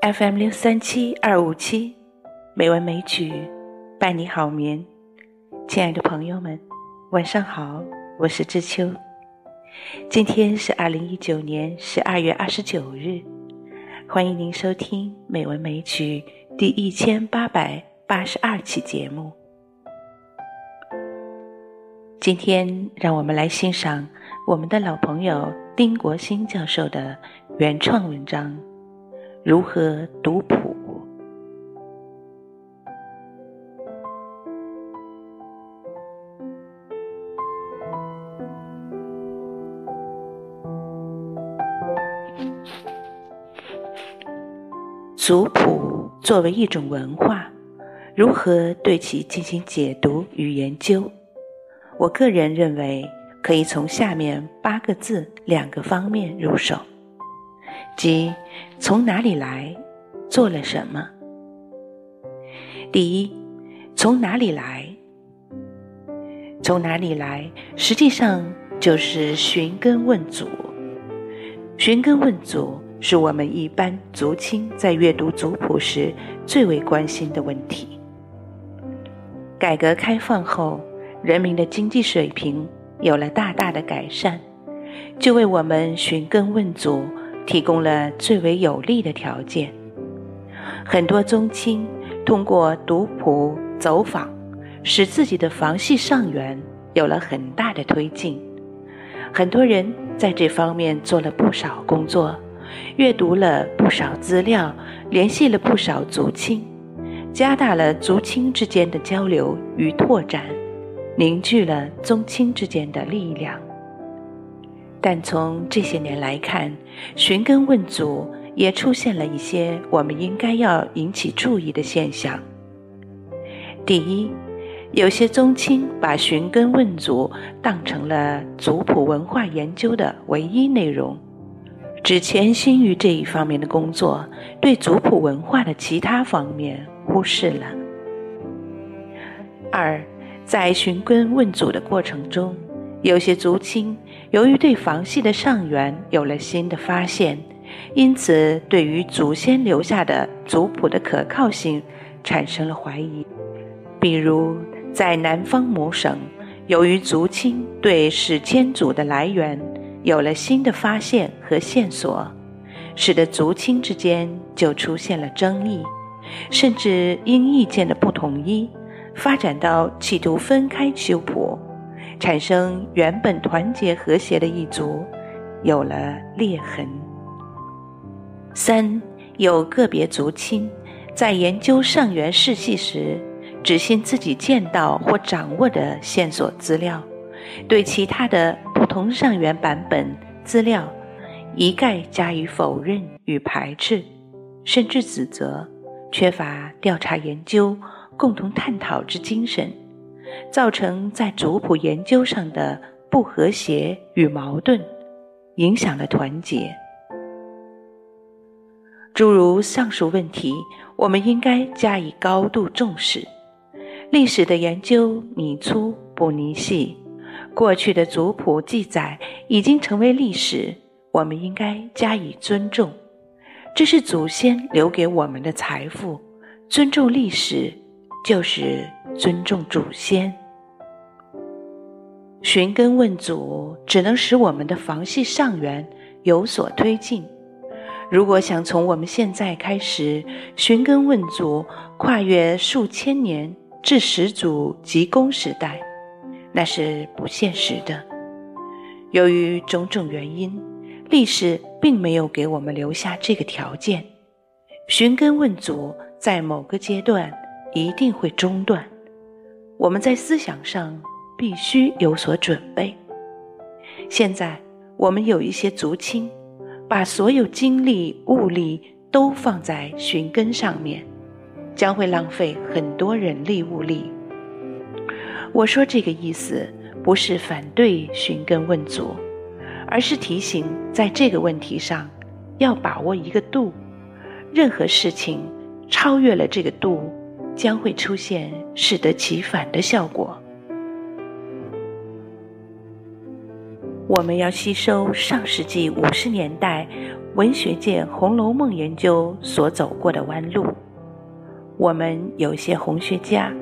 FM 六三七二五七，美文美曲伴你好眠。亲爱的朋友们，晚上好，我是知秋。今天是二零一九年十二月二十九日，欢迎您收听《美文美曲》第一千八百八十二期节目。今天，让我们来欣赏我们的老朋友丁国兴教授的原创文章。如何读谱？族谱作为一种文化，如何对其进行解读与研究？我个人认为，可以从下面八个字两个方面入手。即从哪里来，做了什么？第一，从哪里来？从哪里来？实际上就是寻根问祖。寻根问祖是我们一般族亲在阅读族谱时最为关心的问题。改革开放后，人民的经济水平有了大大的改善，就为我们寻根问祖。提供了最为有利的条件。很多宗亲通过读谱走访，使自己的房系上源有了很大的推进。很多人在这方面做了不少工作，阅读了不少资料，联系了不少族亲，加大了族亲之间的交流与拓展，凝聚了宗亲之间的力量。但从这些年来看，寻根问祖也出现了一些我们应该要引起注意的现象。第一，有些宗亲把寻根问祖当成了族谱文化研究的唯一内容，只潜心于这一方面的工作，对族谱文化的其他方面忽视了。二，在寻根问祖的过程中，有些族亲。由于对房系的上源有了新的发现，因此对于祖先留下的族谱的可靠性产生了怀疑。比如，在南方某省，由于族亲对史迁祖的来源有了新的发现和线索，使得族亲之间就出现了争议，甚至因意见的不统一，发展到企图分开修谱。产生原本团结和谐的一族有了裂痕。三有个别族亲在研究上元世系时，只信自己见到或掌握的线索资料，对其他的不同上元版本资料一概加以否认与排斥，甚至指责，缺乏调查研究、共同探讨之精神。造成在族谱研究上的不和谐与矛盾，影响了团结。诸如上述问题，我们应该加以高度重视。历史的研究你粗不泥细，过去的族谱记载已经成为历史，我们应该加以尊重。这是祖先留给我们的财富，尊重历史。就是尊重祖先，寻根问祖，只能使我们的房系上缘有所推进。如果想从我们现在开始寻根问祖，跨越数千年至始祖及公时代，那是不现实的。由于种种原因，历史并没有给我们留下这个条件。寻根问祖，在某个阶段。一定会中断。我们在思想上必须有所准备。现在我们有一些族亲，把所有精力物力都放在寻根上面，将会浪费很多人力物力。我说这个意思不是反对寻根问祖，而是提醒在这个问题上要把握一个度。任何事情超越了这个度。将会出现适得其反的效果。我们要吸收上世纪五十年代文学界《红楼梦》研究所走过的弯路。我们有些红学家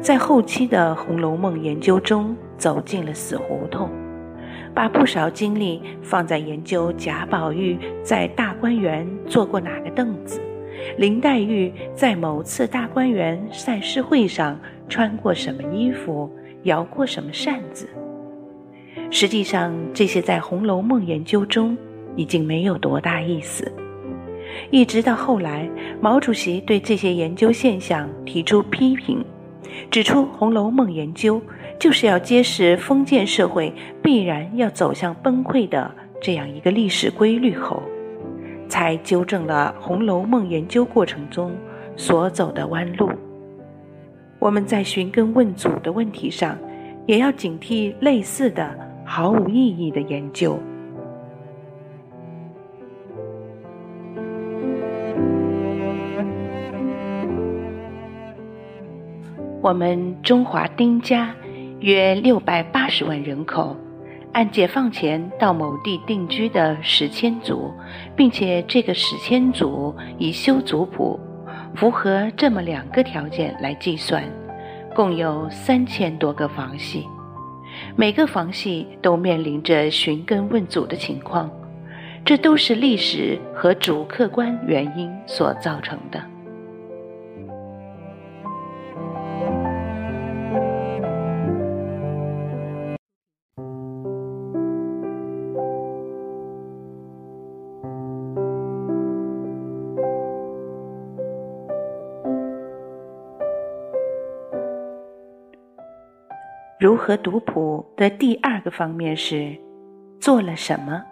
在后期的《红楼梦》研究中走进了死胡同，把不少精力放在研究贾宝玉在大观园坐过哪个凳子。林黛玉在某次大观园赛诗会上穿过什么衣服，摇过什么扇子？实际上，这些在《红楼梦》研究中已经没有多大意思。一直到后来，毛主席对这些研究现象提出批评，指出《红楼梦》研究就是要揭示封建社会必然要走向崩溃的这样一个历史规律后。才纠正了《红楼梦》研究过程中所走的弯路。我们在寻根问祖的问题上，也要警惕类似的毫无意义的研究。我们中华丁家约六百八十万人口。按解放前到某地定居的史迁族，并且这个史迁族已修族谱，符合这么两个条件来计算，共有三千多个房系，每个房系都面临着寻根问祖的情况，这都是历史和主客观原因所造成的。如何读谱的第二个方面是做了什么？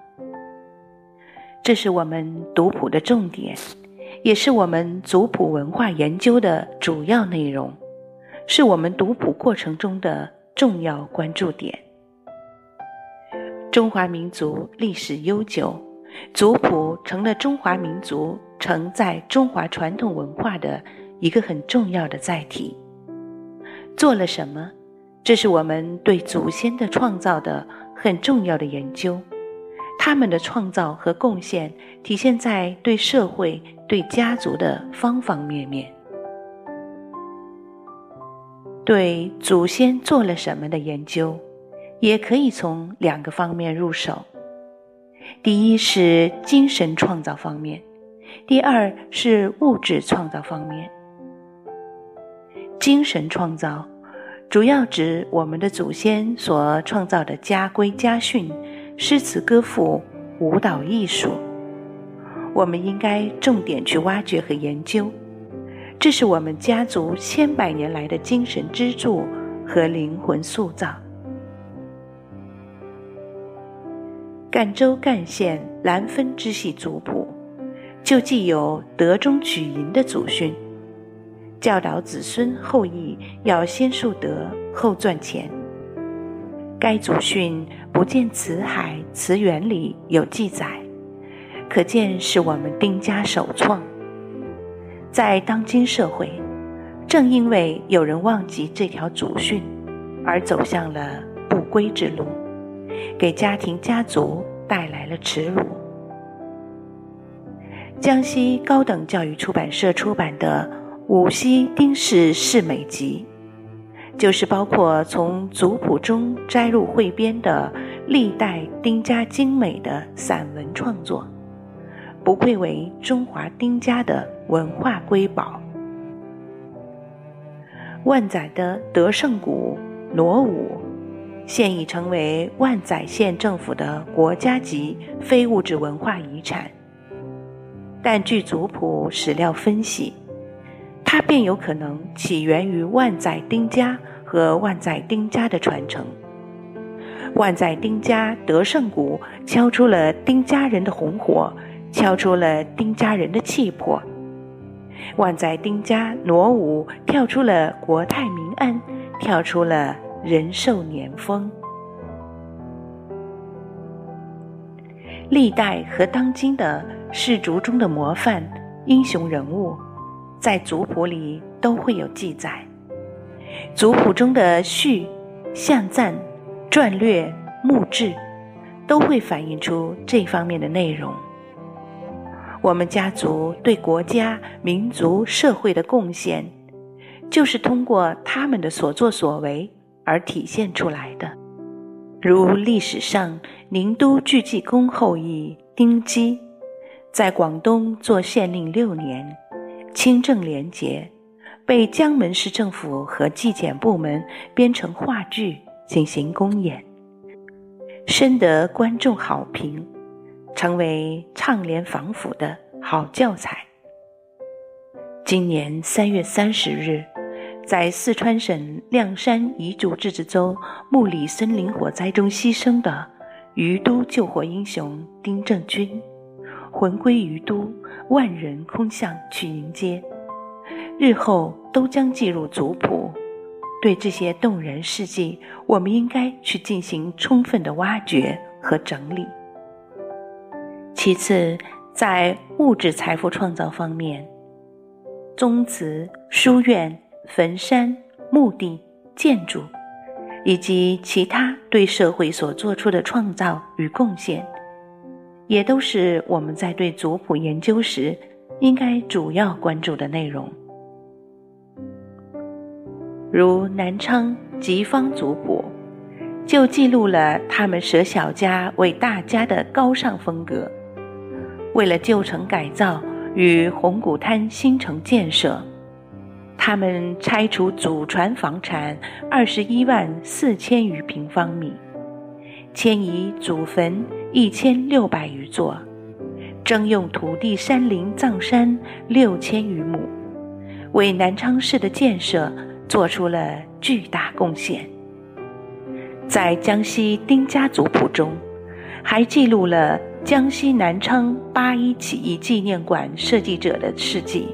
这是我们读谱的重点，也是我们族谱文化研究的主要内容，是我们读谱过程中的重要关注点。中华民族历史悠久，族谱成了中华民族承载中华传统文化的一个很重要的载体。做了什么？这是我们对祖先的创造的很重要的研究，他们的创造和贡献体现在对社会、对家族的方方面面。对祖先做了什么的研究，也可以从两个方面入手：第一是精神创造方面，第二是物质创造方面。精神创造。主要指我们的祖先所创造的家规家训、诗词歌赋、舞蹈艺术，我们应该重点去挖掘和研究。这是我们家族千百年来的精神支柱和灵魂塑造。赣州赣县兰分支系族谱，就既有德中举银的祖训。教导子孙后裔要先树德后赚钱。该祖训不见《辞海》《辞源》里有记载，可见是我们丁家首创。在当今社会，正因为有人忘记这条祖训，而走向了不归之路，给家庭家族带来了耻辱。江西高等教育出版社出版的。五溪丁氏世美集，就是包括从族谱中摘录汇编的历代丁家精美的散文创作，不愧为中华丁家的文化瑰宝。万载的德胜鼓锣舞，现已成为万载县政府的国家级非物质文化遗产。但据族谱史料分析。它便有可能起源于万载丁家和万载丁家的传承。万载丁家德胜鼓敲出了丁家人的红火，敲出了丁家人的气魄。万载丁家锣舞跳出了国泰民安，跳出了人寿年丰。历代和当今的氏族中的模范英雄人物。在族谱里都会有记载。族谱中的序、象赞、传略、墓志，都会反映出这方面的内容。我们家族对国家、民族、社会的贡献，就是通过他们的所作所为而体现出来的。如历史上宁都巨济公后裔丁基，在广东做县令六年，清正廉洁。被江门市政府和纪检部门编成话剧进行公演，深得观众好评，成为倡廉防腐的好教材。今年三月三十日，在四川省凉山彝族自治州木里森林火灾中牺牲的于都救火英雄丁正军，魂归于都，万人空巷去迎接。日后都将记入族谱，对这些动人事迹，我们应该去进行充分的挖掘和整理。其次，在物质财富创造方面，宗祠、书院、坟山、墓地、建筑，以及其他对社会所做出的创造与贡献，也都是我们在对族谱研究时应该主要关注的内容。如南昌吉方族谱，就记录了他们舍小家为大家的高尚风格。为了旧城改造与红谷滩新城建设，他们拆除祖传房产二十一万四千余平方米，迁移祖坟一千六百余座，征用土地山林藏山六千余亩，为南昌市的建设。做出了巨大贡献。在江西丁家族谱中，还记录了江西南昌八一起义纪念馆设计者的事迹，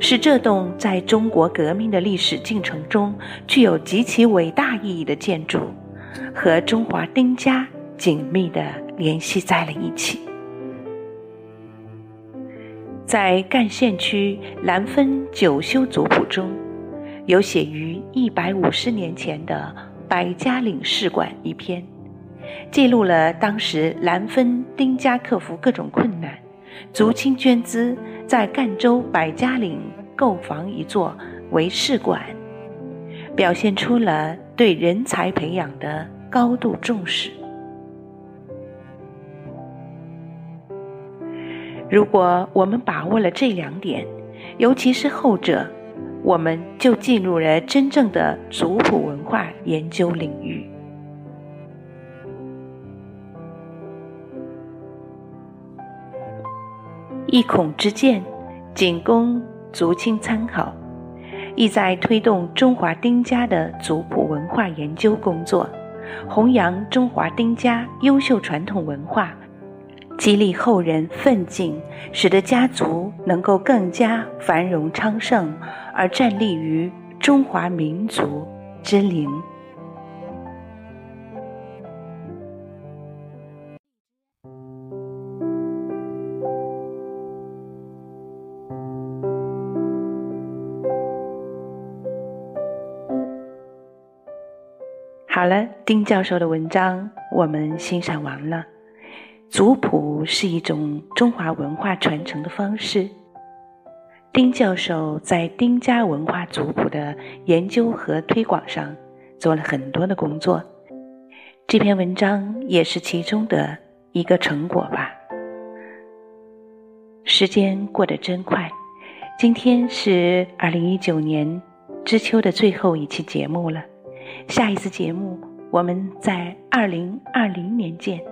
使这栋在中国革命的历史进程中具有极其伟大意义的建筑，和中华丁家紧密地联系在了一起。在赣县区兰芬九修族谱中。有写于一百五十年前的《百家岭试馆》一篇，记录了当时兰芬丁家克服各种困难，足倾捐资，在赣州百家岭购房一座为试馆，表现出了对人才培养的高度重视。如果我们把握了这两点，尤其是后者。我们就进入了真正的族谱文化研究领域。一孔之见，仅供族亲参考，意在推动中华丁家的族谱文化研究工作，弘扬中华丁家优秀传统文化，激励后人奋进，使得家族能够更加繁荣昌盛。而站立于中华民族之灵。好了，丁教授的文章我们欣赏完了。族谱是一种中华文化传承的方式。丁教授在丁家文化族谱的研究和推广上做了很多的工作，这篇文章也是其中的一个成果吧。时间过得真快，今天是二零一九年知秋的最后一期节目了，下一次节目我们在二零二零年见。